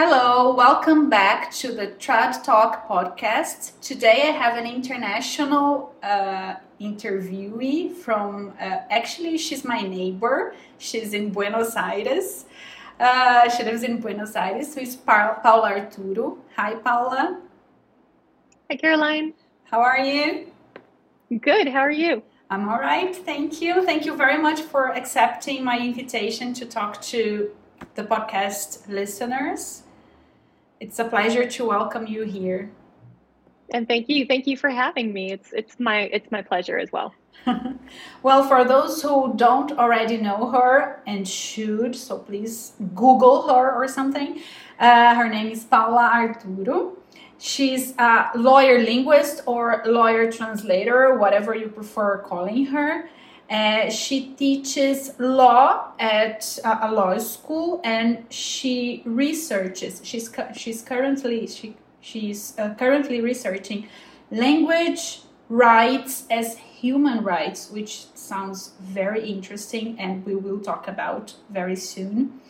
Hello, welcome back to the Trad Talk podcast. Today I have an international uh, interviewee from, uh, actually, she's my neighbor. She's in Buenos Aires. Uh, she lives in Buenos Aires, so it's pa- Paula Arturo. Hi, Paula. Hi, Caroline. How are you? Good. How are you? I'm all right. Thank you. Thank you very much for accepting my invitation to talk to the podcast listeners. It's a pleasure to welcome you here. And thank you. Thank you for having me. It's it's my it's my pleasure as well. well, for those who don't already know her and should, so please Google her or something. Uh, her name is Paula Arturo. She's a lawyer linguist or lawyer translator, whatever you prefer calling her. Uh, she teaches law at a law school and she researches. She's she's currently she she's uh, currently researching language rights as human rights, which sounds very interesting, and we will talk about very soon.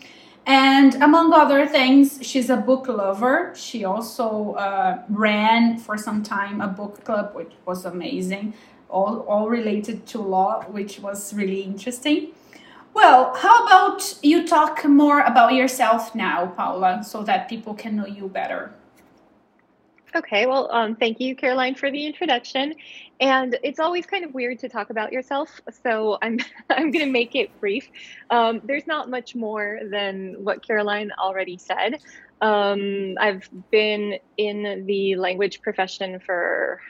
And among other things, she's a book lover. She also uh, ran for some time a book club, which was amazing, all, all related to law, which was really interesting. Well, how about you talk more about yourself now, Paula, so that people can know you better? Okay, well, um, thank you, Caroline, for the introduction. And it's always kind of weird to talk about yourself, so I'm I'm going to make it brief. Um, there's not much more than what Caroline already said. Um, I've been in the language profession for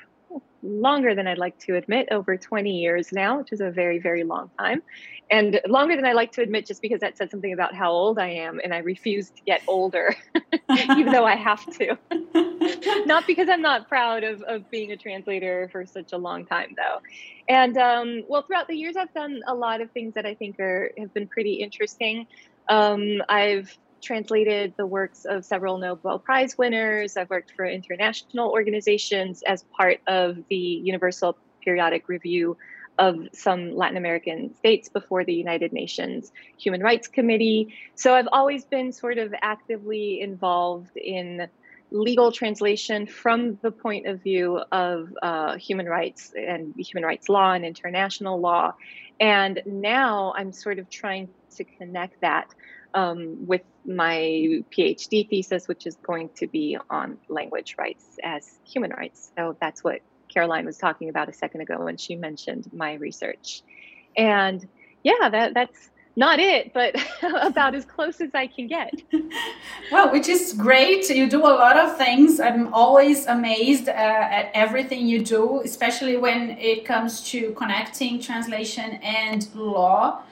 longer than I'd like to admit, over 20 years now, which is a very, very long time. And longer than I like to admit, just because that said something about how old I am, and I refuse to get older, even though I have to. not because I'm not proud of, of being a translator for such a long time, though. And um, well, throughout the years, I've done a lot of things that I think are have been pretty interesting. Um, I've translated the works of several Nobel Prize winners. I've worked for international organizations as part of the Universal Periodic Review of some Latin American states before the United Nations Human Rights Committee. So I've always been sort of actively involved in legal translation from the point of view of uh, human rights and human rights law and international law. And now I'm sort of trying to connect that um, with my PhD thesis, which is going to be on language rights as human rights. So that's what Caroline was talking about a second ago when she mentioned my research. And yeah, that that's not it, but about as close as I can get. well, which is great. You do a lot of things. I'm always amazed uh, at everything you do, especially when it comes to connecting translation and law.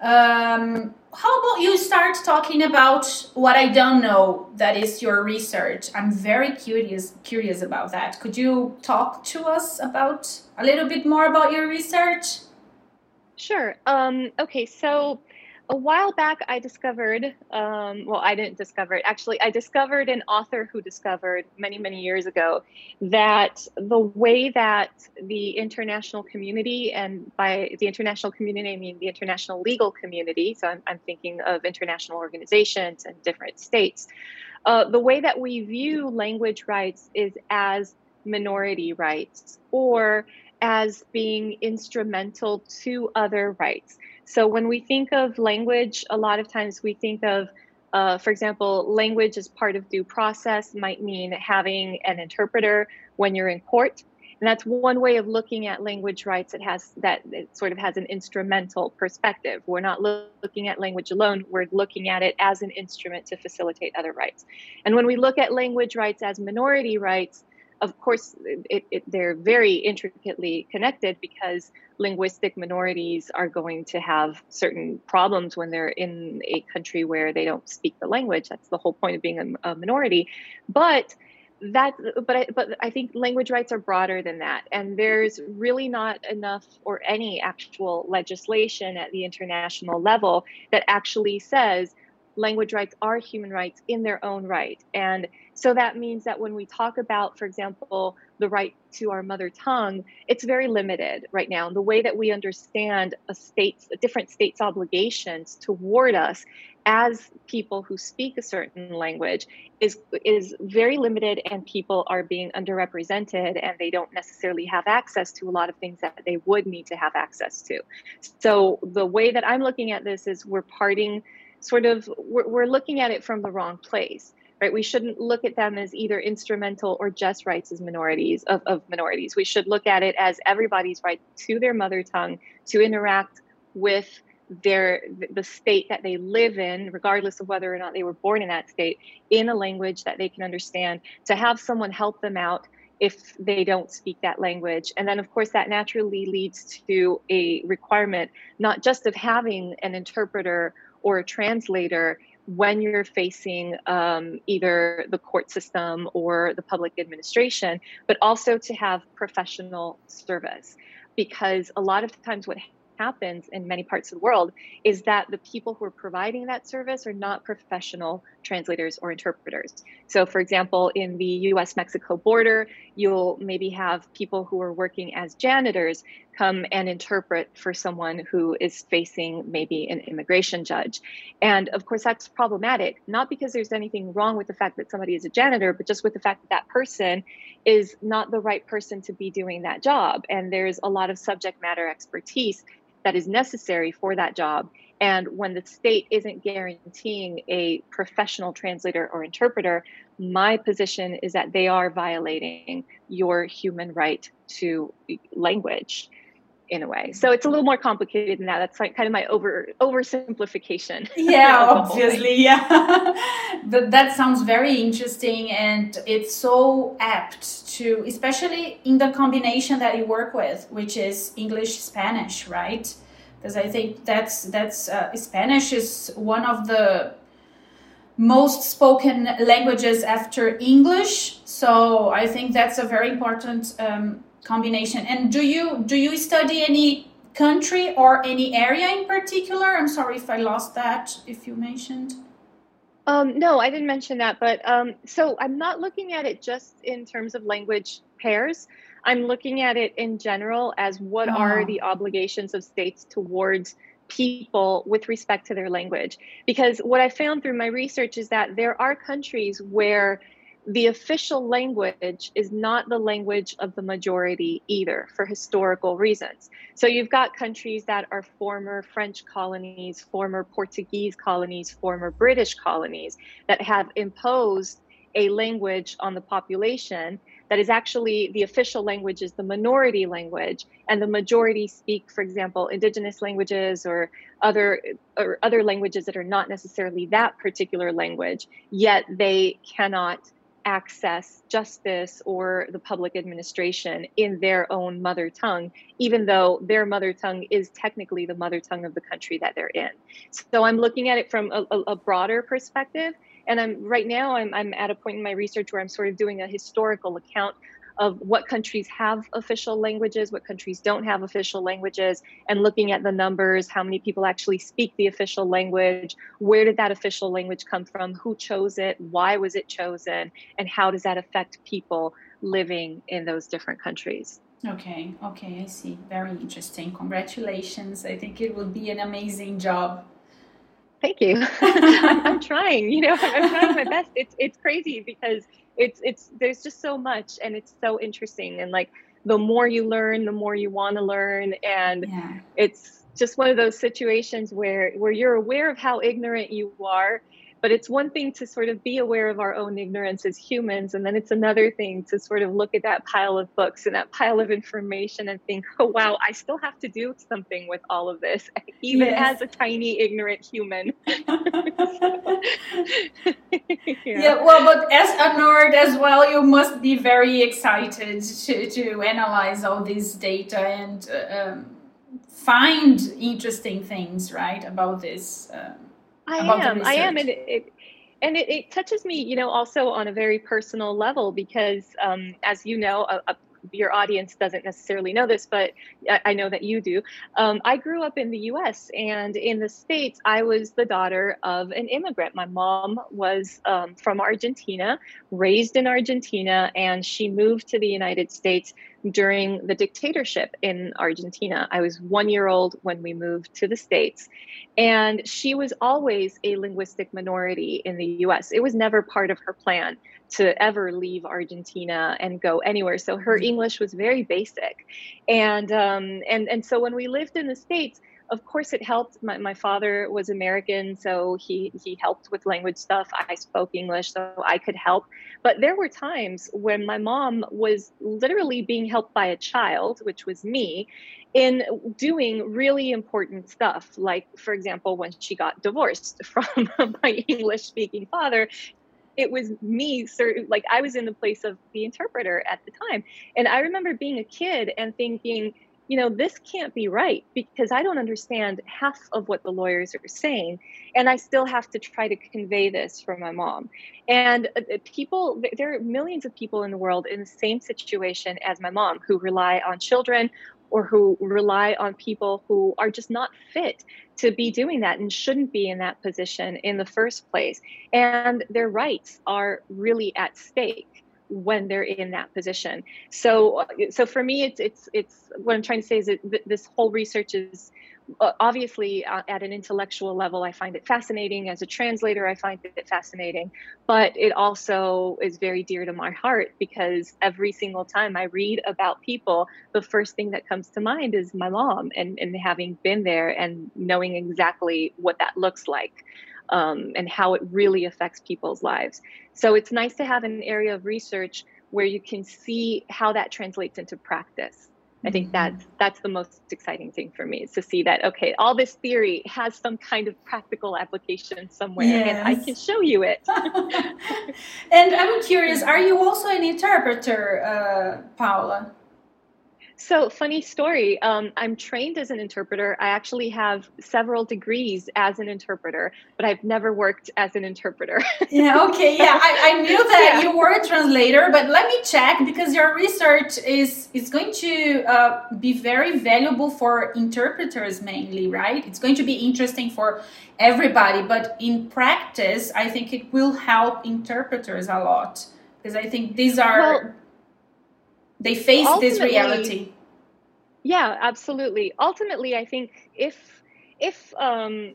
Um, how about you start talking about what I don't know that is your research? I'm very curious curious about that. Could you talk to us about a little bit more about your research? Sure. Um, okay, so a while back, I discovered, um, well, I didn't discover it. Actually, I discovered an author who discovered many, many years ago that the way that the international community, and by the international community, I mean the international legal community, so I'm, I'm thinking of international organizations and different states, uh, the way that we view language rights is as minority rights or as being instrumental to other rights. So when we think of language, a lot of times we think of, uh, for example, language as part of due process might mean having an interpreter when you're in court. And that's one way of looking at language rights. It has that it sort of has an instrumental perspective. We're not looking at language alone, we're looking at it as an instrument to facilitate other rights. And when we look at language rights as minority rights, of course, it, it, they're very intricately connected because linguistic minorities are going to have certain problems when they're in a country where they don't speak the language. That's the whole point of being a, a minority. But that but I, but I think language rights are broader than that and there's really not enough or any actual legislation at the international level that actually says language rights are human rights in their own right. And so that means that when we talk about, for example, the right to our mother tongue, it's very limited right now. And the way that we understand a state's, a different state's obligations toward us as people who speak a certain language is is very limited and people are being underrepresented and they don't necessarily have access to a lot of things that they would need to have access to so the way that i'm looking at this is we're parting sort of we're, we're looking at it from the wrong place right? We shouldn't look at them as either instrumental or just rights as minorities of, of minorities. We should look at it as everybody's right to their mother tongue to interact with their the state that they live in regardless of whether or not they were born in that state in a language that they can understand to have someone help them out if they don't speak that language. And then of course that naturally leads to a requirement not just of having an interpreter or a translator when you're facing um, either the court system or the public administration, but also to have professional service. Because a lot of times, what happens in many parts of the world is that the people who are providing that service are not professional translators or interpreters. So, for example, in the US Mexico border, you'll maybe have people who are working as janitors come and interpret for someone who is facing maybe an immigration judge. And of course, that's problematic, not because there's anything wrong with the fact that somebody is a janitor, but just with the fact that that person is not the right person to be doing that job. And there's a lot of subject matter expertise that is necessary for that job. And when the state isn't guaranteeing a professional translator or interpreter, my position is that they are violating your human right to language in a way. So it's a little more complicated than that. That's like kind of my over oversimplification. Yeah, obviously, yeah. but that sounds very interesting and it's so apt to especially in the combination that you work with, which is English Spanish, right? Because I think that's that's uh, Spanish is one of the most spoken languages after English. So I think that's a very important um, combination. And do you do you study any country or any area in particular? I'm sorry if I lost that. If you mentioned. Um, no, I didn't mention that. But um, so I'm not looking at it just in terms of language pairs. I'm looking at it in general as what oh. are the obligations of states towards people with respect to their language. Because what I found through my research is that there are countries where the official language is not the language of the majority either for historical reasons. So you've got countries that are former French colonies, former Portuguese colonies, former British colonies that have imposed a language on the population that is actually the official language is the minority language and the majority speak for example indigenous languages or other or other languages that are not necessarily that particular language yet they cannot access justice or the public administration in their own mother tongue, even though their mother tongue is technically the mother tongue of the country that they're in. So I'm looking at it from a, a broader perspective. And I'm right now I'm, I'm at a point in my research where I'm sort of doing a historical account of what countries have official languages, what countries don't have official languages, and looking at the numbers, how many people actually speak the official language, where did that official language come from, who chose it, why was it chosen, and how does that affect people living in those different countries. Okay, okay, I see. Very interesting. Congratulations. I think it will be an amazing job. Thank you. I'm, I'm, trying, you know, I'm trying my best. It's it's crazy because it's it's there's just so much and it's so interesting and like the more you learn the more you want to learn and yeah. it's just one of those situations where where you're aware of how ignorant you are but it's one thing to sort of be aware of our own ignorance as humans, and then it's another thing to sort of look at that pile of books and that pile of information and think, oh, wow, I still have to do something with all of this, even yes. as a tiny, ignorant human. yeah. yeah, well, but as a nerd as well, you must be very excited to, to analyze all this data and uh, um, find interesting things, right, about this. Um, I am. I am, and it, it and it, it, touches me, you know, also on a very personal level because, um, as you know, a, a, your audience doesn't necessarily know this, but I know that you do. Um, I grew up in the US and in the States, I was the daughter of an immigrant. My mom was um, from Argentina, raised in Argentina, and she moved to the United States during the dictatorship in Argentina. I was one year old when we moved to the States. And she was always a linguistic minority in the US. It was never part of her plan to ever leave Argentina and go anywhere. So her mm-hmm. English was very basic. And, um, and, and so when we lived in the States, of course it helped. My, my father was american so he he helped with language stuff. I spoke english so i could help. But there were times when my mom was literally being helped by a child which was me in doing really important stuff. Like for example when she got divorced from my english speaking father it was me like i was in the place of the interpreter at the time. And i remember being a kid and thinking you know, this can't be right because I don't understand half of what the lawyers are saying. And I still have to try to convey this for my mom. And uh, uh, people, there are millions of people in the world in the same situation as my mom who rely on children or who rely on people who are just not fit to be doing that and shouldn't be in that position in the first place. And their rights are really at stake when they're in that position. So, so for me, it's it's it's what I'm trying to say is that this whole research is uh, obviously uh, at an intellectual level i find it fascinating. As a translator i find it fascinating. But it also is very dear to my heart because every single time i read about people the first thing that comes to mind is my mom and, and having been there and knowing exactly what that looks like um, and how it really affects people's lives. So it's nice to have an area of research where you can see how that translates into practice. I think mm-hmm. that's that's the most exciting thing for me is to see that okay, all this theory has some kind of practical application somewhere, yes. and I can show you it. and I'm curious, are you also an interpreter, uh, Paula? So, funny story. Um, I'm trained as an interpreter. I actually have several degrees as an interpreter, but I've never worked as an interpreter. yeah, okay. Yeah, I, I knew that yeah. you were a translator, but let me check because your research is, is going to uh, be very valuable for interpreters mainly, right? It's going to be interesting for everybody, but in practice, I think it will help interpreters a lot because I think these are. Well, they face this reality. Yeah absolutely. Ultimately i think if if um,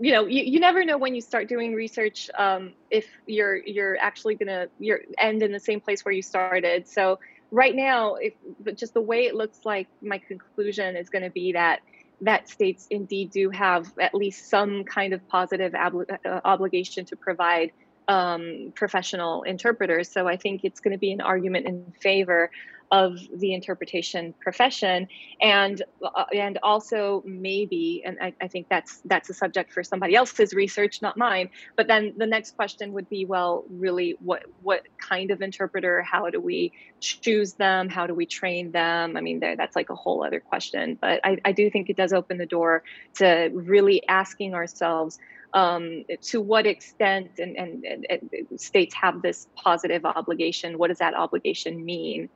you know you, you never know when you start doing research um, if you're you're actually gonna you're end in the same place where you started. So right now if just the way it looks like my conclusion is going to be that that states indeed do have at least some kind of positive ob- uh, obligation to provide um, professional interpreters. So i think it's going to be an argument in favor of the interpretation profession. And uh, and also maybe and I, I, think that's that's a subject for somebody else's research not mine. But then the next question would be well really what what kind of interpreter how do we choose them? How do we train them? I mean that's like a whole other question. But I, I do think it does open the door to really asking ourselves um, to what extent and, and, and, states have this positive obligation. What does that obligation mean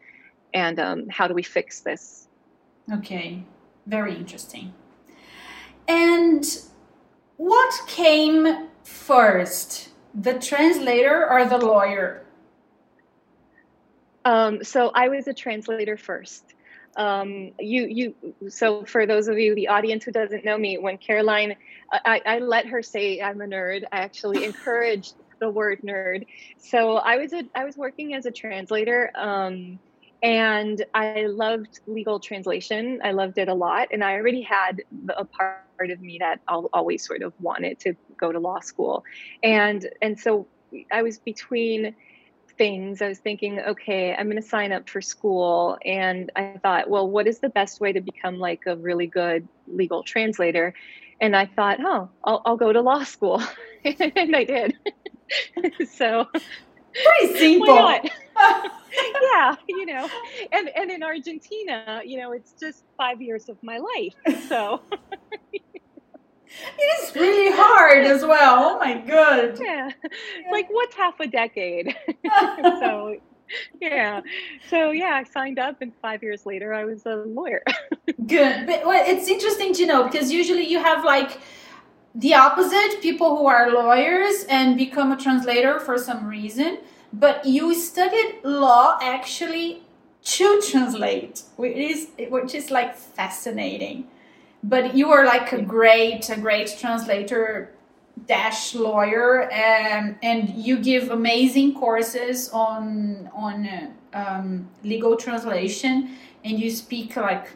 and um, how do we fix this? Okay, very interesting. And what came first, the translator or the lawyer? Um, so I was a translator first. Um, you, you. So for those of you, the audience who doesn't know me, when Caroline, I, I let her say I'm a nerd. I actually encouraged the word nerd. So I was a, I was working as a translator. Um, and I loved legal translation. I loved it a lot. And I already had a part of me that always sort of wanted to go to law school. And, and so I was between things. I was thinking, okay, I'm going to sign up for school. And I thought, well, what is the best way to become like a really good legal translator? And I thought, oh, I'll, I'll go to law school. and I did. so pretty simple. yeah, you know, and and in Argentina, you know, it's just five years of my life. So it is really hard as well. Oh my god. Yeah, like what's half a decade? so yeah. So yeah, I signed up, and five years later, I was a lawyer. Good. But, well, it's interesting to know because usually you have like the opposite people who are lawyers and become a translator for some reason but you studied law actually to translate which is which is like fascinating. But you are like a great a great translator dash lawyer and and you give amazing courses on on uh, um, legal translation and you speak like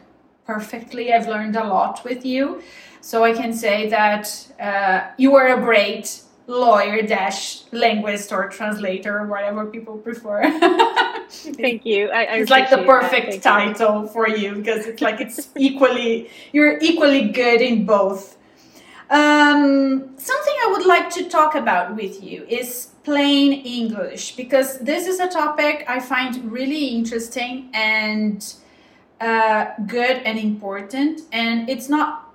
perfectly. I've learned a lot with you. So I can say that uh, you are a great lawyer dash linguist or translator, whatever people prefer. Thank you. I, I it's like the perfect title you. for you because it's like it's equally you're equally good in both. Um, something I would like to talk about with you is plain English because this is a topic I find really interesting and uh, good and important, and it's not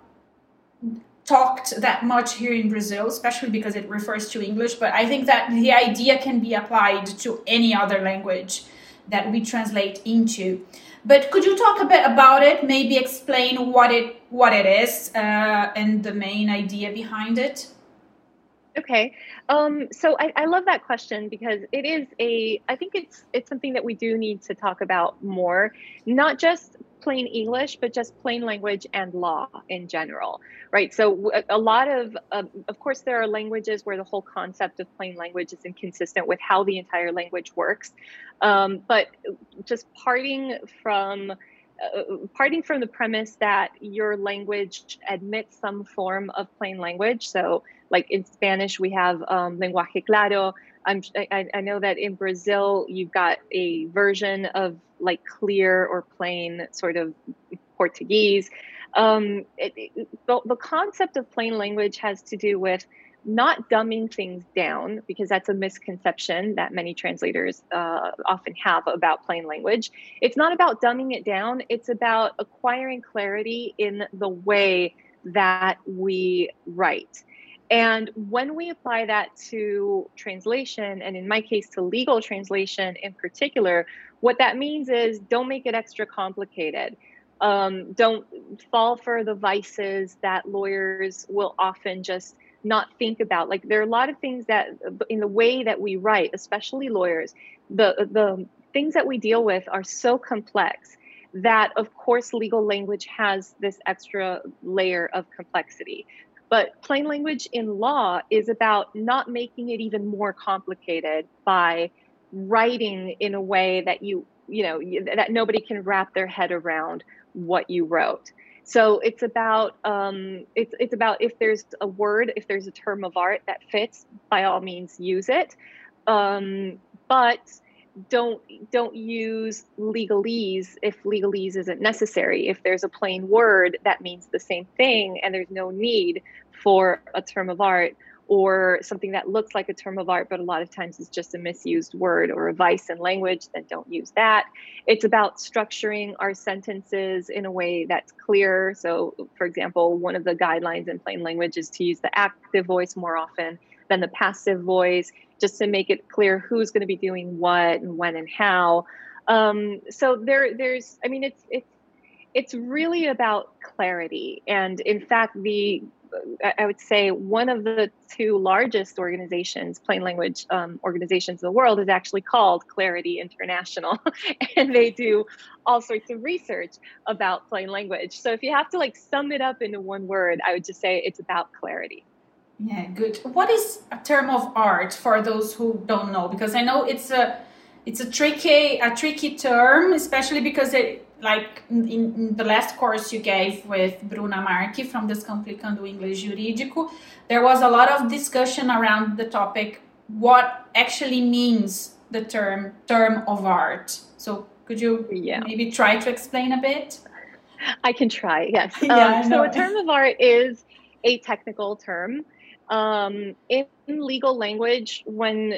talked that much here in Brazil, especially because it refers to English. But I think that the idea can be applied to any other language that we translate into. But could you talk a bit about it? Maybe explain what it what it is uh, and the main idea behind it. Okay, um, so I, I love that question because it is a. I think it's it's something that we do need to talk about more, not just plain English, but just plain language and law in general, right? So a lot of, um, of course, there are languages where the whole concept of plain language is inconsistent with how the entire language works. Um, but just parting from uh, parting from the premise that your language admits some form of plain language. So, like in Spanish, we have um, lenguaje claro. I'm, I, I know that in Brazil, you've got a version of like clear or plain sort of Portuguese. Um, it, it, the, the concept of plain language has to do with not dumbing things down because that's a misconception that many translators uh, often have about plain language. It's not about dumbing it down, it's about acquiring clarity in the way that we write. And when we apply that to translation, and in my case to legal translation in particular, what that means is don't make it extra complicated. Um, don't fall for the vices that lawyers will often just not think about. Like there are a lot of things that in the way that we write, especially lawyers, the the things that we deal with are so complex that of course legal language has this extra layer of complexity. But plain language in law is about not making it even more complicated by writing in a way that you, you know, that nobody can wrap their head around what you wrote. So it's about um, it's it's about if there's a word, if there's a term of art that fits, by all means use it. Um, but don't don't use legalese if legalese isn't necessary. If there's a plain word that means the same thing and there's no need for a term of art or something that looks like a term of art, but a lot of times it's just a misused word or a vice in language, then don't use that. It's about structuring our sentences in a way that's clear. So, for example, one of the guidelines in plain language is to use the active voice more often than the passive voice, just to make it clear who's going to be doing what and when and how. Um, so there, there's, I mean, it's it's it's really about clarity, and in fact, the I would say one of the two largest organizations, plain language um, organizations in the world, is actually called Clarity International, and they do all sorts of research about plain language. So if you have to like sum it up into one word, I would just say it's about clarity. Yeah, good. What is a term of art for those who don't know? Because I know it's a it's a tricky a tricky term, especially because it like in, in, the last course you gave with Bruna Marchi from Descomplicando Inglês Jurídico, there was a lot of discussion around the topic what actually means the term term of art. So could you yeah. maybe try to explain a bit? I can try, yes. yeah, um, so a term of art is a technical term um, in legal language when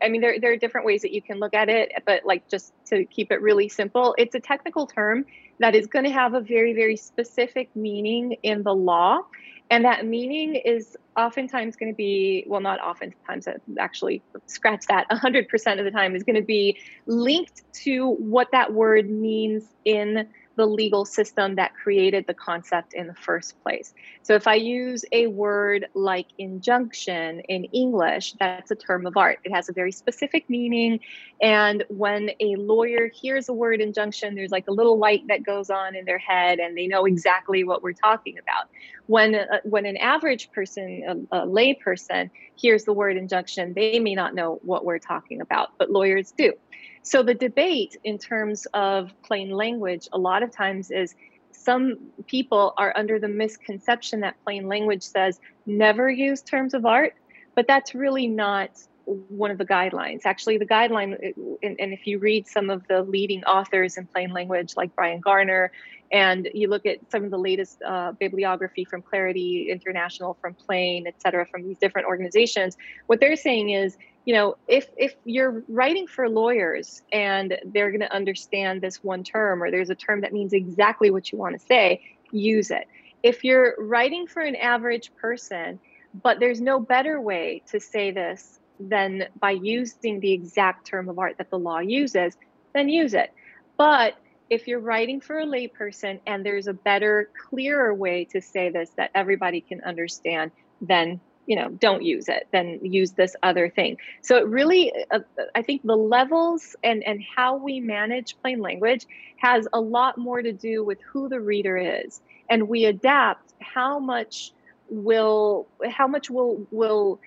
i mean there, there are different ways that you can look at it but like just to keep it really simple it's a technical term that is going to have a very very specific meaning in the law. And that meaning is oftentimes going to be, well, not oftentimes, actually, scratch that, 100% of the time is going to be linked to what that word means in the legal system that created the concept in the first place. So if I use a word like injunction in English, that's a term of art. It has a very specific meaning. And when a lawyer hears the word injunction, there's like a little light that goes on in their head and they know exactly what we're talking about. When, uh, when an average person, a, a lay person, hears the word injunction, they may not know what we're talking about, but lawyers do. So the debate in terms of plain language a lot of times is some people are under the misconception that plain language says never use terms of art, but that's really not one of the guidelines. Actually, the guideline, and, and, if you read some of the leading authors in plain language, like Bryan Garner, and you look at some of the latest uh, bibliography from Clarity International, from Plain, et cetera, from these different organizations, what they're saying is you know if if you're writing for lawyers and they're going to understand this one term or there's a term that means exactly what you want to say use it. If you're writing for an average person but there's no better way to say this than by using the exact term of art that the law uses then use it. But if you're writing for a layperson and there's a better clearer way to say this that everybody can understand then you know don't use it then use this other thing. So it really uh, i think the levels and and how we manage plain language has a lot more to do with who the reader is. And we adapt how much will how much will will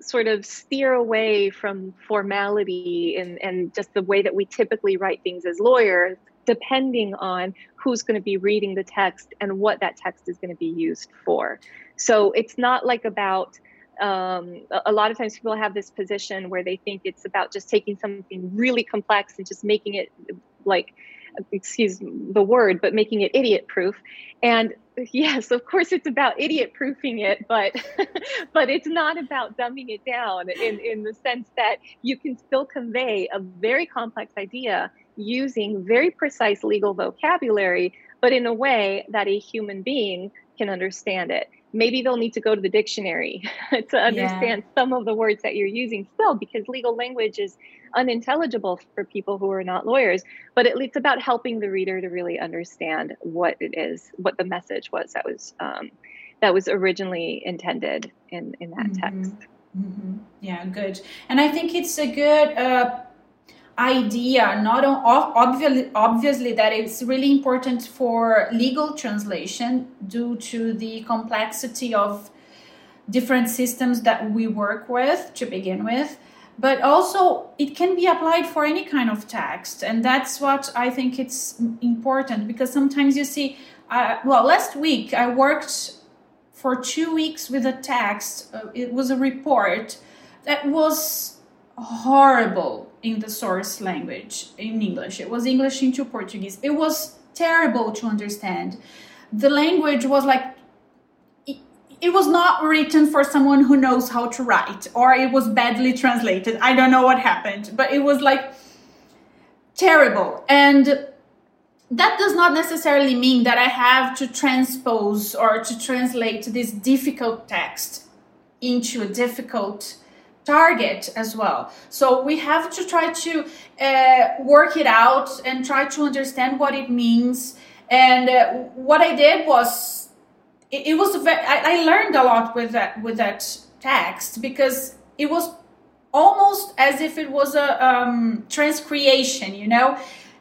sort of steer away from formality and and just the way that we typically write things as lawyers depending on who's going to be reading the text and what that text is going to be used for. So it's not like about um, a lot of times people have this position where they think it's about just taking something really complex and just making it like excuse the word but making it idiot proof and yes of course it's about idiot proofing it but but it's not about dumbing it down in in the sense that you can still convey a very complex idea using very precise legal vocabulary but in a way that a human being can understand it maybe they'll need to go to the dictionary to understand yeah. some of the words that you're using still because legal language is unintelligible for people who are not lawyers but it's about helping the reader to really understand what it is what the message was that was um, that was originally intended in in that mm-hmm. text mm-hmm. yeah good and i think it's a good uh, idea not obviously obviously that it's really important for legal translation due to the complexity of different systems that we work with to begin with. But also it can be applied for any kind of text and that's what i think it's important because sometimes you see uh, well last week i worked for two weeks with a text uh, it was a report that was horrible in the source language in English. It was English into Portuguese. It was terrible to understand. The language was like it, was not written for someone who knows how to write or it was badly translated. I don't know what happened, but it was like terrible. And that does not necessarily mean that I have to transpose or to translate this difficult text into a difficult target as well. So we have to try to uh, work it out and try to understand what it means. And uh, what I did was, it, it was very, I, I learned a lot with that with that text because it was almost as if it was a um, transcreation. You know,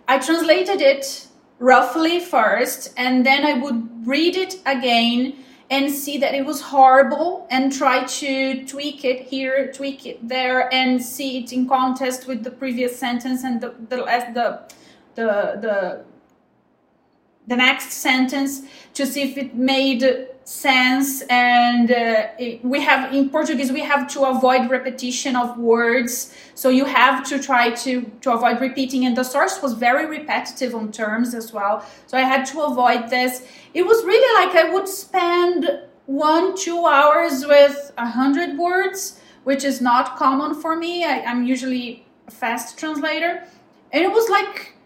I translated it roughly first, and then I would read it again and see that it was horrible and try to tweak it here, tweak it there, and see it in contest with the previous sentence and the the the the the, the next sentence to see if it made sense and uh, we have in portuguese we have to avoid repetition of words. So you have to try to to avoid repeating. And the source was very repetitive on terms as well. So i had to avoid this. It was really like i would spend one two hours with a hundred words which is not common for me. I, i'm usually a fast translator. And it was like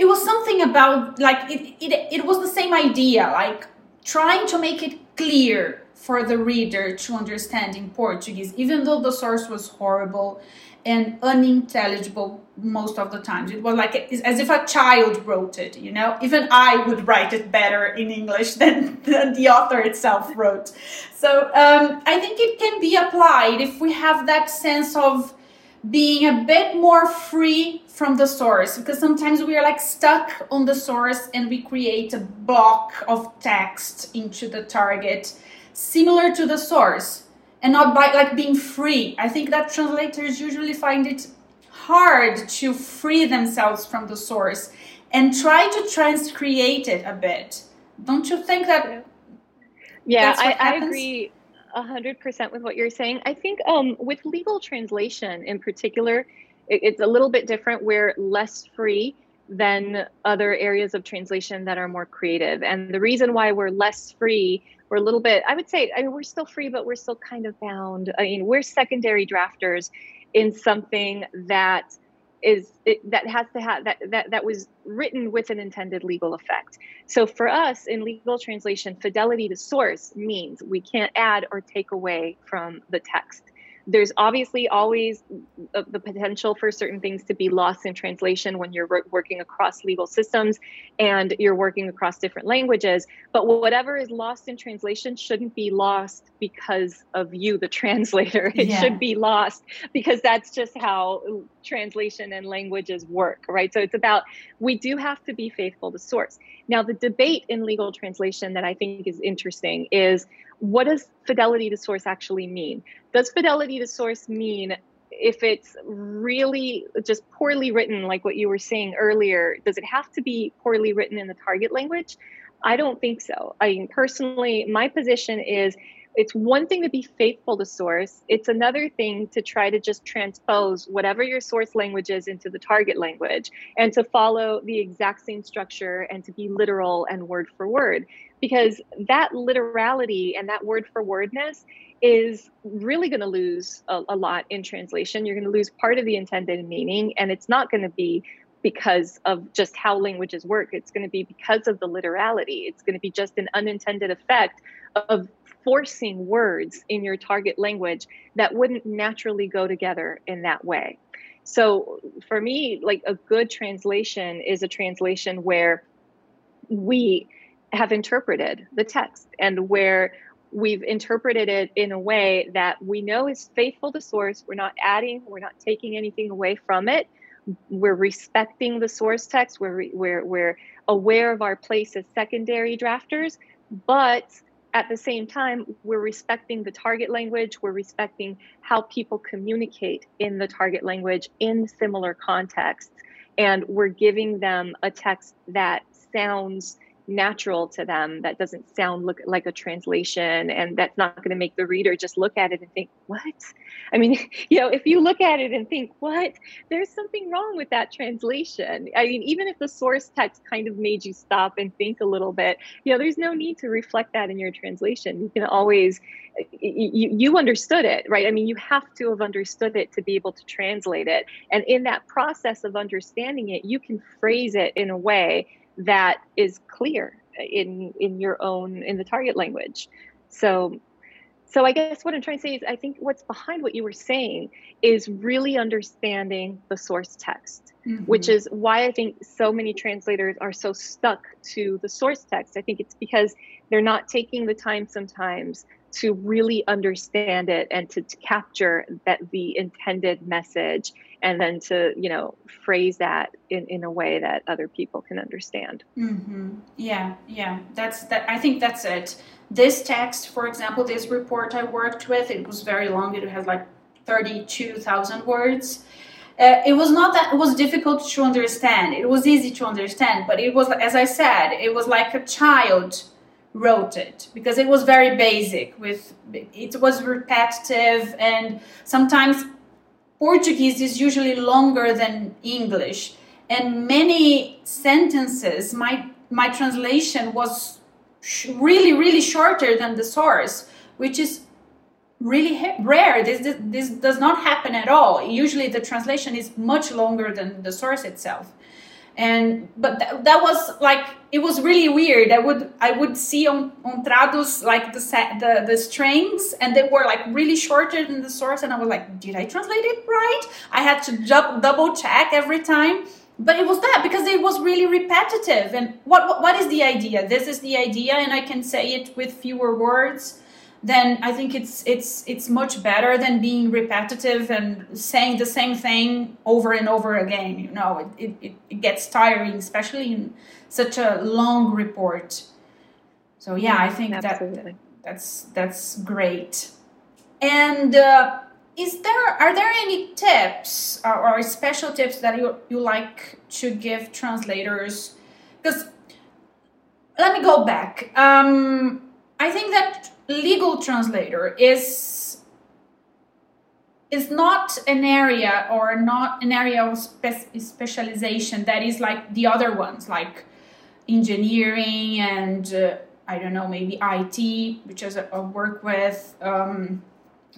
it was something about like it, it, it was the same idea like trying to make it clear for the reader to understand in Portuguese, even though the source was horrible and unintelligible most of the times. It was like as if a child wrote it, you know? Even I would write it better in English than, than the author itself wrote. So um, I think it can be applied if we have that sense of being a bit more free from the source because sometimes we are like stuck on the source and we create a block of text into the target similar to the source and not by like being free. I think that translators usually find it hard to free themselves from the source and try to transcreate it a bit. Don't you think that? Yeah, I, I, agree hundred percent with what you're saying. I think um, with legal translation in particular, it, it's a little bit different. We're less free than other areas of translation that are more creative, and the reason why we're less free we're a little bit i would say i mean we're still free but we're still kind of bound i mean we're secondary drafters in something that is it, that has to have that, that that was written with an intended legal effect. So for us in legal translation fidelity to source means we can't add or take away from the text there's obviously always the potential for certain things to be lost in translation when you're working across legal systems and you're working across different languages. But whatever is lost in translation shouldn't be lost because of you, the translator. It yeah. should be lost because that's just how translation and languages work, right? So it's about we do have to be faithful to source. Now, the debate in legal translation that I think is interesting is what does fidelity to source actually mean? Does fidelity to source mean if it's really just poorly written, like what you were saying earlier, does it have to be poorly written in the target language? I don't think so. I mean, personally, my position is it's one thing to be faithful to source, it's another thing to try to just transpose whatever your source language is into the target language and to follow the exact same structure and to be literal and word for word. Because that literality and that word for wordness is really going to lose a, a, lot in translation. You're going to lose part of the intended meaning, and it's not going to be because of just how languages work. It's going to be because of the literality. It's going to be just an unintended effect of forcing words in your target language that wouldn't naturally go together in that way. So for me, like a good translation is a translation where we have interpreted the text and where we've interpreted it in a way that we know is faithful to source. We're not adding, we're not taking anything away from it. We're respecting the source text. We're, we're, we're aware of our place as secondary drafters, but at the same time, we're respecting the target language, we're respecting how people communicate in the target language in similar contexts, and we're giving them a text that sounds natural to them that doesn't sound look like a translation and that's not going to make the reader just look at it and think what? I mean you know if you look at it and think what? There's something wrong with that translation. I mean even if the source text kind of made you stop and think a little bit you know there's no need to reflect that in your translation. You can always you, you understood it right? I mean you have to have understood it to be able to translate it. And in that process of understanding it you can phrase it in a way that is clear in in your own in the target language. So so i guess what i'm trying to say is i think what's behind what you were saying is really understanding the source text mm-hmm. which is why i think so many translators are so stuck to the source text. I think it's because they're not taking the time sometimes to really understand it and to, to capture that the intended message and then to you know phrase that in, in a way that other people can understand. Mm-hmm. yeah yeah. That's that i think that's it. This text for example this report i worked with it was very long. It has like 32000 words. Uh, it was not that it was difficult to understand. It was easy to understand but it was as i said it was like a child wrote it because it was very basic with it was repetitive and sometimes portuguese is usually longer than english and many sentences my my translation was really really shorter than the source which is really rare. This, this this does not happen at all. Usually the translation is much longer than the source itself and but th- that was like it was really weird. I would i would see on on Trados like the the the strings and they were like really shorter than the source and i was like did i translate it right? I had to double check every time. But it was that because it was really repetitive. And what, what what is the idea? This is the idea and i can say it with fewer words then I think it's it's it's much better than being repetitive and saying the same thing over and over again. You know, it, it, it gets tiring, especially in such a long report. So yeah, I think Absolutely. that that's that's great. And uh, is there are there any tips or, or special tips that you you like to give translators? Because let me go back. Um, I think that legal translator is is not an area or not an area of spe- specialization that is like the other ones like engineering and uh, i don't know maybe it which is a, work with um,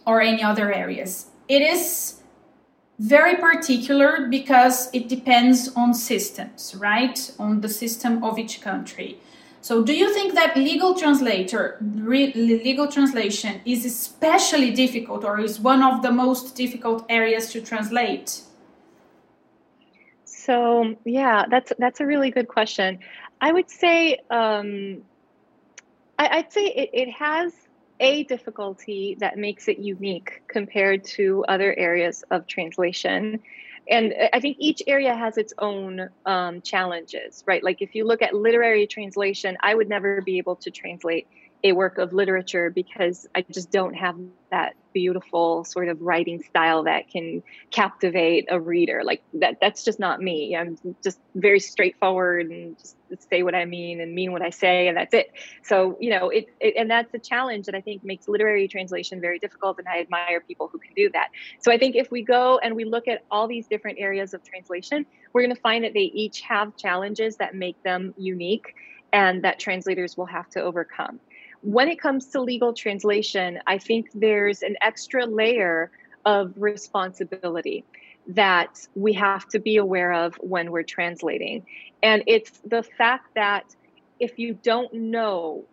or any other areas. It is very particular because it depends on systems right? On the system of each country so, do you think that legal translator, re, legal translation, is especially difficult, or is one of the most difficult areas to translate? So, yeah, that's that's a really good question. I would say, um, I, would say it, it has a difficulty that makes it unique compared to other areas of translation and I think each area has its own um, challenges, right? Like if you look at literary translation, I would never be able to translate a work of literature because I just don't have that beautiful sort of writing style that can captivate a reader. Like that that's just not me. I'm just very straightforward and just say what I mean and mean what I say and that's it. So, you know, it, it and that's a challenge that I think makes literary translation very difficult and I admire people who can do that. So I think if we go and we look at all these different areas of translation, we're going to find that they each have challenges that make them unique and that translators will have to overcome when it comes to legal translation, I think there's an extra layer of responsibility that we have to be aware of when we're translating. And it's the fact that if you don't know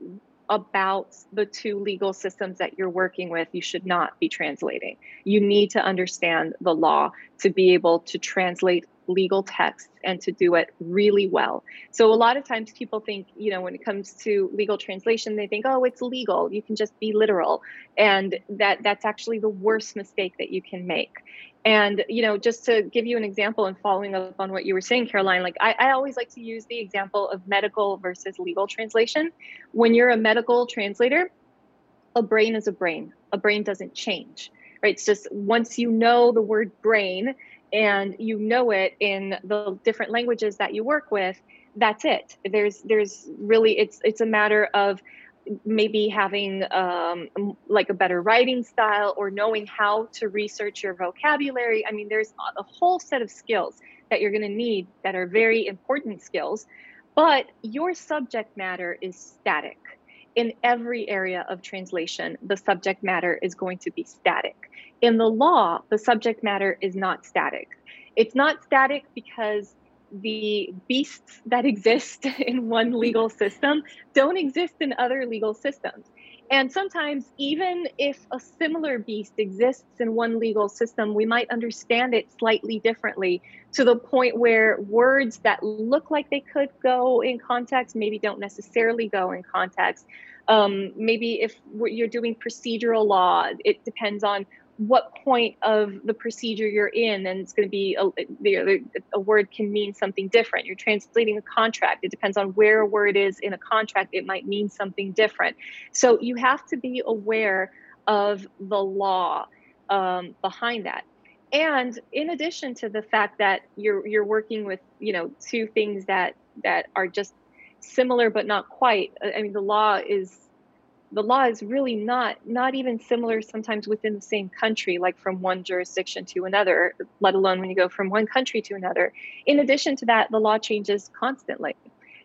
about the two legal systems that you're working with, you should not be translating. You need to understand the law to be able to translate legal texts and to do it really well. So a lot of times people think, you know, when it comes to legal translation, they think, oh, it's legal. You can just be literal. And that that's actually the worst mistake that you can make. And, you know, just to give you an example and following up on what you were saying, Caroline, like I, I always like to use the example of medical versus legal translation. When you're a medical translator, a brain is a brain. A brain doesn't change right? It's just once you know the word brain, and you know it in the different languages that you work with that's it there's there's really it's it's a matter of maybe having um, like a better writing style or knowing how to research your vocabulary. I mean there's a whole set of skills that you're going to need that are very important skills but your subject matter is static. In every area of translation the subject matter is going to be static. In the law, the subject matter is not static. It's not static because the beasts that exist in one legal system don't exist in other legal systems. And sometimes, even if a similar beast exists in one legal system, we might understand it slightly differently to the point where words that look like they could go in context maybe don't necessarily go in context. Um, maybe if you're doing procedural law, it depends on what point of the procedure you're in and it's going to be a, a, word can mean something different. You're translating a contract. It depends on where a word is in a contract. It might mean something different. So you have to be aware of the law um, behind that. And in addition to the fact that you're you're working with you know two things that that are just similar but not quite i mean the law is the law is really not not even similar sometimes within the same country like from one jurisdiction to another let alone when you go from one country to another. In addition to that the law changes constantly.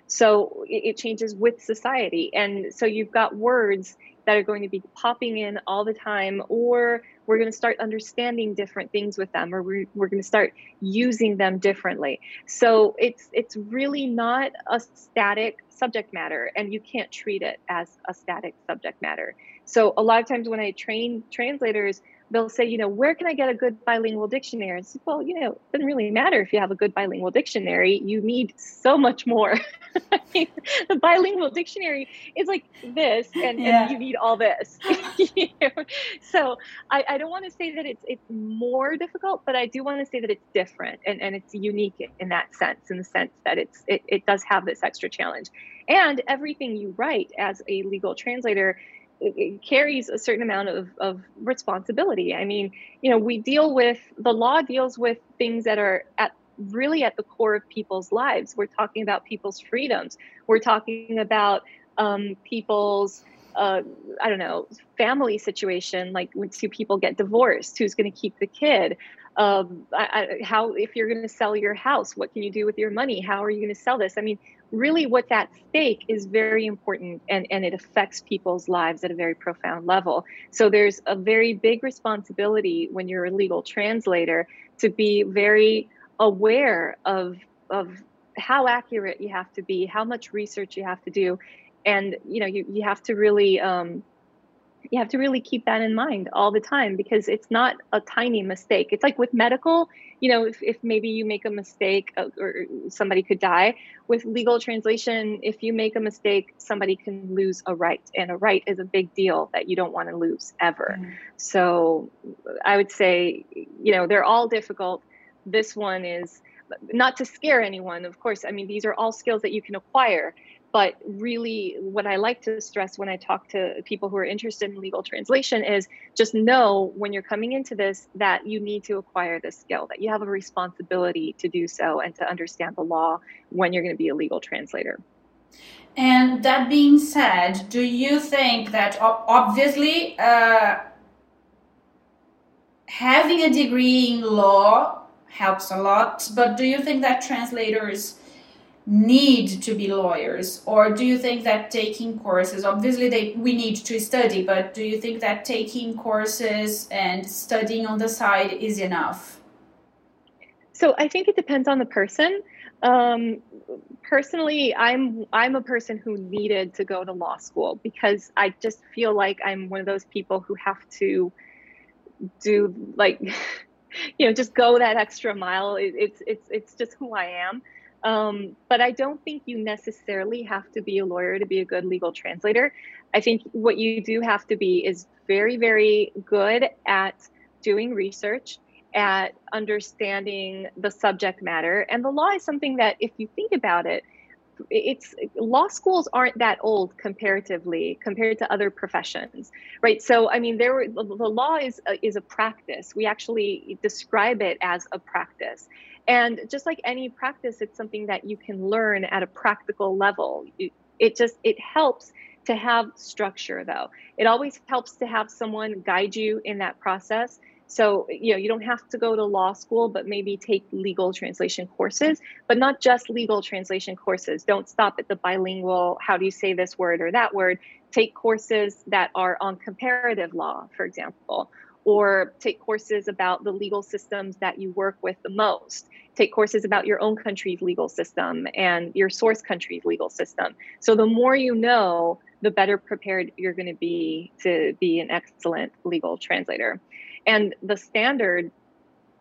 So it changes with society. And so you've got words that are going to be popping in all the time or we're going to start understanding different things with them or we're, we're going to start using them differently. So it's it's really not a static subject matter and you can't treat it as a static subject matter. So a lot of times when i train translators they'll say, you know, where can I get a good bilingual dictionary? Well, you know, it doesn't really matter if you have a good bilingual dictionary. You need so much more. the bilingual dictionary is like this, and, yeah. and you need all this. you know? So I, I don't want to say that it's it's more difficult, but I do want to say that it's different and, and it's unique in that sense, in the sense that it's it, it does have this extra challenge. And everything you write as a legal translator it carries a certain amount of, of responsibility. I mean, you know, we deal with the law deals with things that are at really at the core of people's lives. We're talking about people's freedoms. We're talking about um, people's uh, I don't know, family situation, like when two people get divorced, who's going to keep the kid? Um, I, I, how, if you're going to sell your house, what can you do with your money? How are you going to sell this? I mean, really what's at stake is very important and, and it affects people's lives at a very profound level. So there's a very big responsibility when you're a legal translator to be very aware of, of how accurate you have to be, how much research you have to do. And, you know, you, you have to really, um, you have to really keep that in mind all the time because it's not a tiny mistake. It's like with medical, you know, if, if maybe you make a mistake uh, or somebody could die. With legal translation, if you make a mistake, somebody can lose a right. And a right is a big deal that you don't want to lose ever. Mm-hmm. So I would say, you know, they're all difficult. This one is not to scare anyone, of course. I mean, these are all skills that you can acquire but really, what I like to stress when I talk to people who are interested in legal translation is just know when you're coming into this that you need to acquire this skill, that you have a responsibility to do so and to understand the law when you're going to be a legal translator. And that being said, do you think that obviously uh, having a degree in law helps a lot, but do you think that translators need to be lawyers? Or do you think that taking courses obviously they we need to study but do you think that taking courses and studying on the side is enough? So i think it depends on the person. Um, personally i'm i'm a person who needed to go to law school because i just feel like i'm one of those people who have to do like you know just go that extra mile. It, it's it's it's just who i am um, but I don't think you necessarily have to be a lawyer to be a good legal translator. I think what you do have to be is very, very good at doing research, at understanding the subject matter. And the law is something that, if you think about it, it's law schools aren't that old comparatively compared to other professions right so i mean there the law is a, is a practice we actually describe it as a practice and just like any practice, it's something that you can learn at a practical level. It just it helps to have structure though. It always helps to have someone guide you in that process. So, you know, you don't have to go to law school, but maybe take legal translation courses, but not just legal translation courses. Don't stop at the bilingual, how do you say this word or that word? Take courses that are on comparative law, for example, or take courses about the legal systems that you work with the most. Take courses about your own country's legal system and your source country's legal system. So the more you know, the better prepared you're going to be to be an excellent legal translator. And the standard,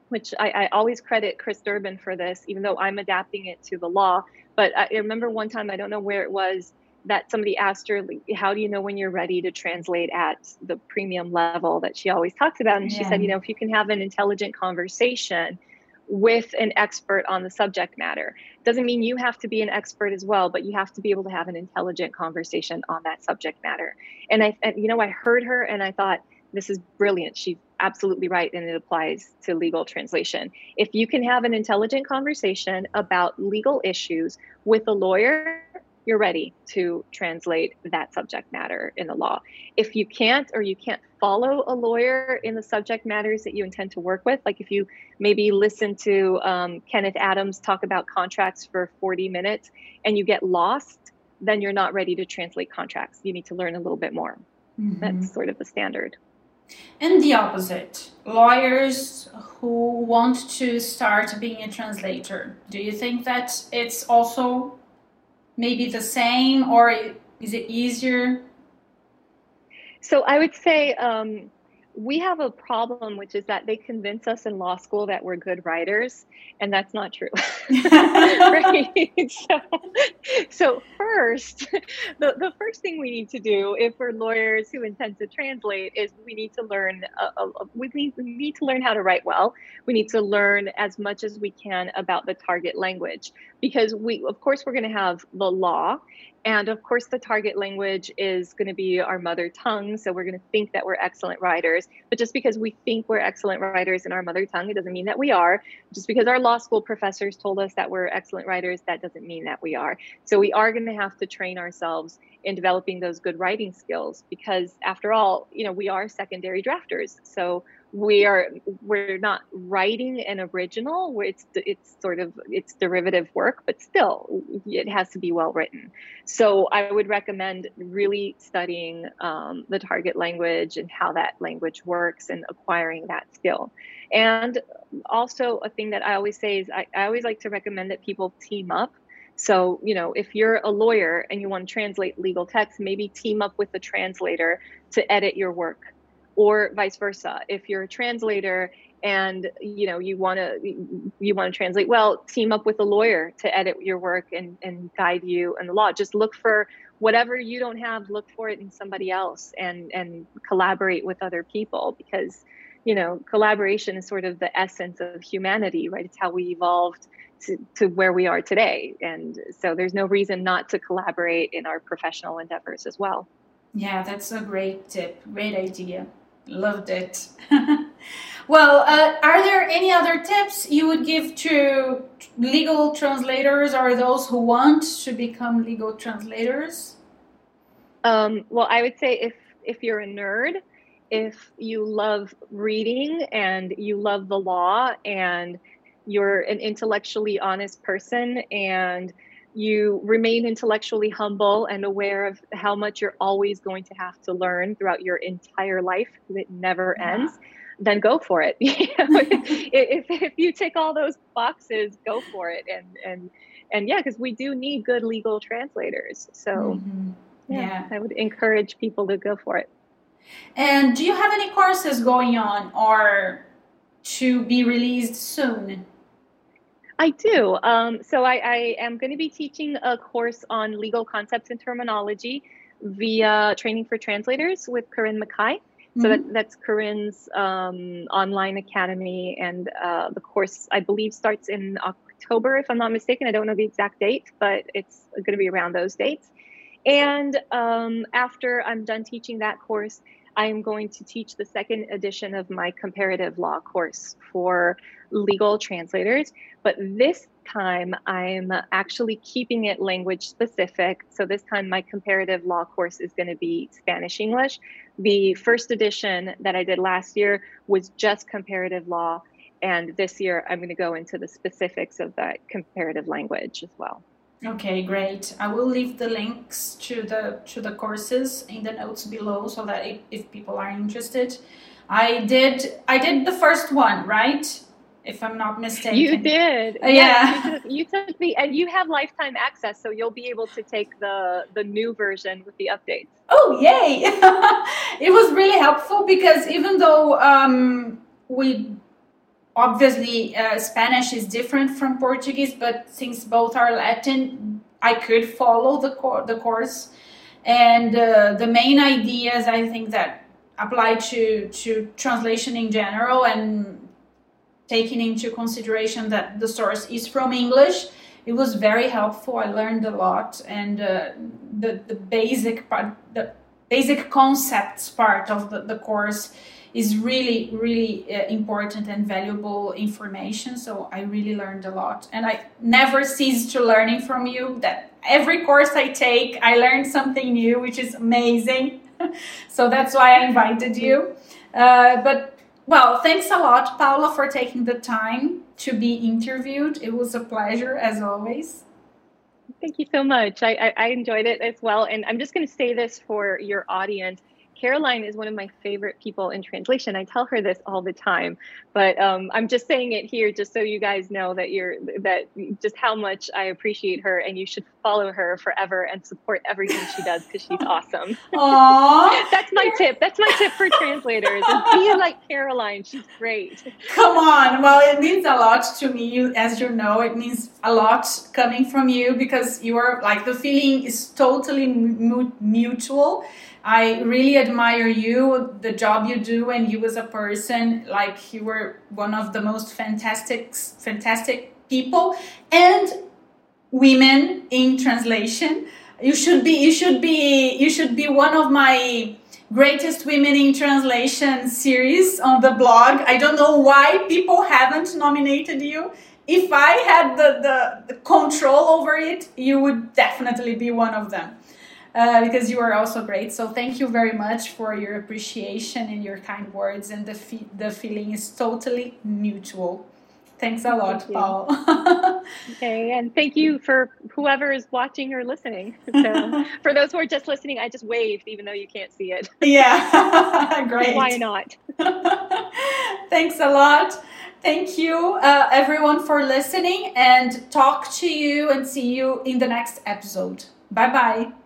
which I, I always credit Chris Durban for this, even though I'm adapting it to the law. But I remember one time, I don't know where it was, that somebody asked her, how do you know when you're ready to translate at the premium level that she always talks about? And yeah. she said, you know, if you can have an intelligent conversation with an expert on the subject matter. Doesn't mean you have to be an expert as well, but you have to be able to have an intelligent conversation on that subject matter. And I, and, you know, I heard her and I thought, this is brilliant. She's absolutely right. And it applies to legal translation. If you can have an intelligent conversation about legal issues with a lawyer you're ready to translate that subject matter in the law. If you can't, or you can't follow a lawyer in the subject matters that you intend to work with, like if you maybe listen to um, Kenneth Adams talk about contracts for 40 minutes and you get lost, then you're not ready to translate contracts. You need to learn a little bit more. Mm-hmm. That's sort of the standard. And the opposite, lawyers who want to start being a translator. Do you think that it's also maybe the same or is it easier? So I would say um, we have a problem, which is that they convince us in law school that we're good writers, and that's not true. right? So, so first, the, the first thing we need to do if we're lawyers who intend to translate is we need to learn uh, uh, we, need, we need to learn how to write well. We need to learn as much as we can about the target language because we of course we're going to have the law and of course, the target language is going to be our mother tongue. So we're going to think that we're excellent writers. But just because we think we're excellent writers in our mother tongue, it doesn't mean that we are. Just because our law school professors told us that we're excellent writers, that doesn't mean that we are. So we are going to have to train ourselves in developing those good writing skills because, after all, you know, we are secondary drafters. So we are we're not writing an original where it's it's sort of it's derivative work but still it has to be well written. So i would recommend really studying um, the target language and how that language works and acquiring that skill. And also a thing that i always say is I, I always like to recommend that people team up. So, you know, if you're a lawyer and you want to translate legal text, maybe team up with a translator to edit your work or vice versa. If you're a translator and you know you want to you want to translate well team up with a lawyer to edit your work and and guide you in the law. Just look for whatever you don't have look for it in somebody else and and collaborate with other people because you know collaboration is sort of the essence of humanity right? It's how we evolved to, to where we are today. And so there's no reason not to collaborate in our professional endeavors as well. Yeah that's a great tip great idea Loved it. well, uh, are there any other tips you would give to legal translators or those who want to become legal translators? Um, well, I would say if if you're a nerd, if you love reading and you love the law and you're an intellectually honest person and you remain intellectually humble and aware of how much you're always going to have to learn throughout your entire life because it never yeah. ends then go for it. If, if you tick all those boxes go for it. And and and yeah because we do need good legal translators. So mm-hmm. yeah, yeah. I would encourage people to go for it. And do you have any courses going on or to be released soon I do. Um, so I, I am going to be teaching a course on legal concepts and terminology via Training for Translators with Corinne McKay. So mm-hmm. that, that's Corinne's um, online academy, and uh, the course I believe starts in October, if I'm not mistaken. I don't know the exact date, but it's going to be around those dates. And um, after I'm done teaching that course, I am going to teach the second edition of my comparative law course for legal translators. But this time I'm actually keeping it language specific. So this time my comparative law course is going to be Spanish English. The first edition that I did last year was just comparative law. And this year I'm going to go into the specifics of that comparative language as well. Okay, great. I will leave the links to the to the courses in the notes below so that if, if people are interested. I did I did the first one, right? If I'm not mistaken. You did. Uh, yeah. You took, you took the and you have lifetime access, so you'll be able to take the the new version with the updates. Oh, yay. it was really helpful because even though um, we obviously uh, Spanish is different from Portuguese, but since both are Latin, I could follow the cor- the course, and uh, the main ideas I think that apply to to translation in general and taking into consideration that the source is from English. It was very helpful. I learned a lot, and uh, the the basic part, the basic concepts part of the, the course is really really uh, important and valuable information. So i really learned a lot. And i never cease to learning from you. That every course i take i learn something new which is amazing. So that's why i invited you. Uh, but well thanks a lot paula for taking the time to be interviewed. It was a pleasure as always. Thank you so much. I, I, I enjoyed it as well. And I'm just going to say this for your audience Caroline is one of my favorite people in translation. I tell her this all the time, but um, I'm just saying it here just so you guys know that you're that just how much I appreciate her, and you should follow her forever and support everything she does because she's awesome. Aww, that's my tip. That's my tip for translators: is be like Caroline. She's great. Come on. Well, it means a lot to me, as you know. It means a lot coming from you because you are like the feeling is totally mutual I really admire you, the job you do, and you as a person. Like you were one of the most fantastic, fantastic people and women in translation. You should be. You should be. You should be one of my greatest women in translation series on the blog. I don't know why people haven't nominated you. If I had the, the, the control over it, you would definitely be one of them uh, because you are also great. So thank you very much for your appreciation and your kind words. And the fe- the feeling is totally mutual. Thanks a lot, Paul. okay, and thank you for whoever is watching or listening. So, for those who are just listening, I just waved, even though you can't see it. Yeah, great. Why not? Thanks a lot. Thank you, uh, everyone, for listening, and talk to you and see you in the next episode. Bye bye.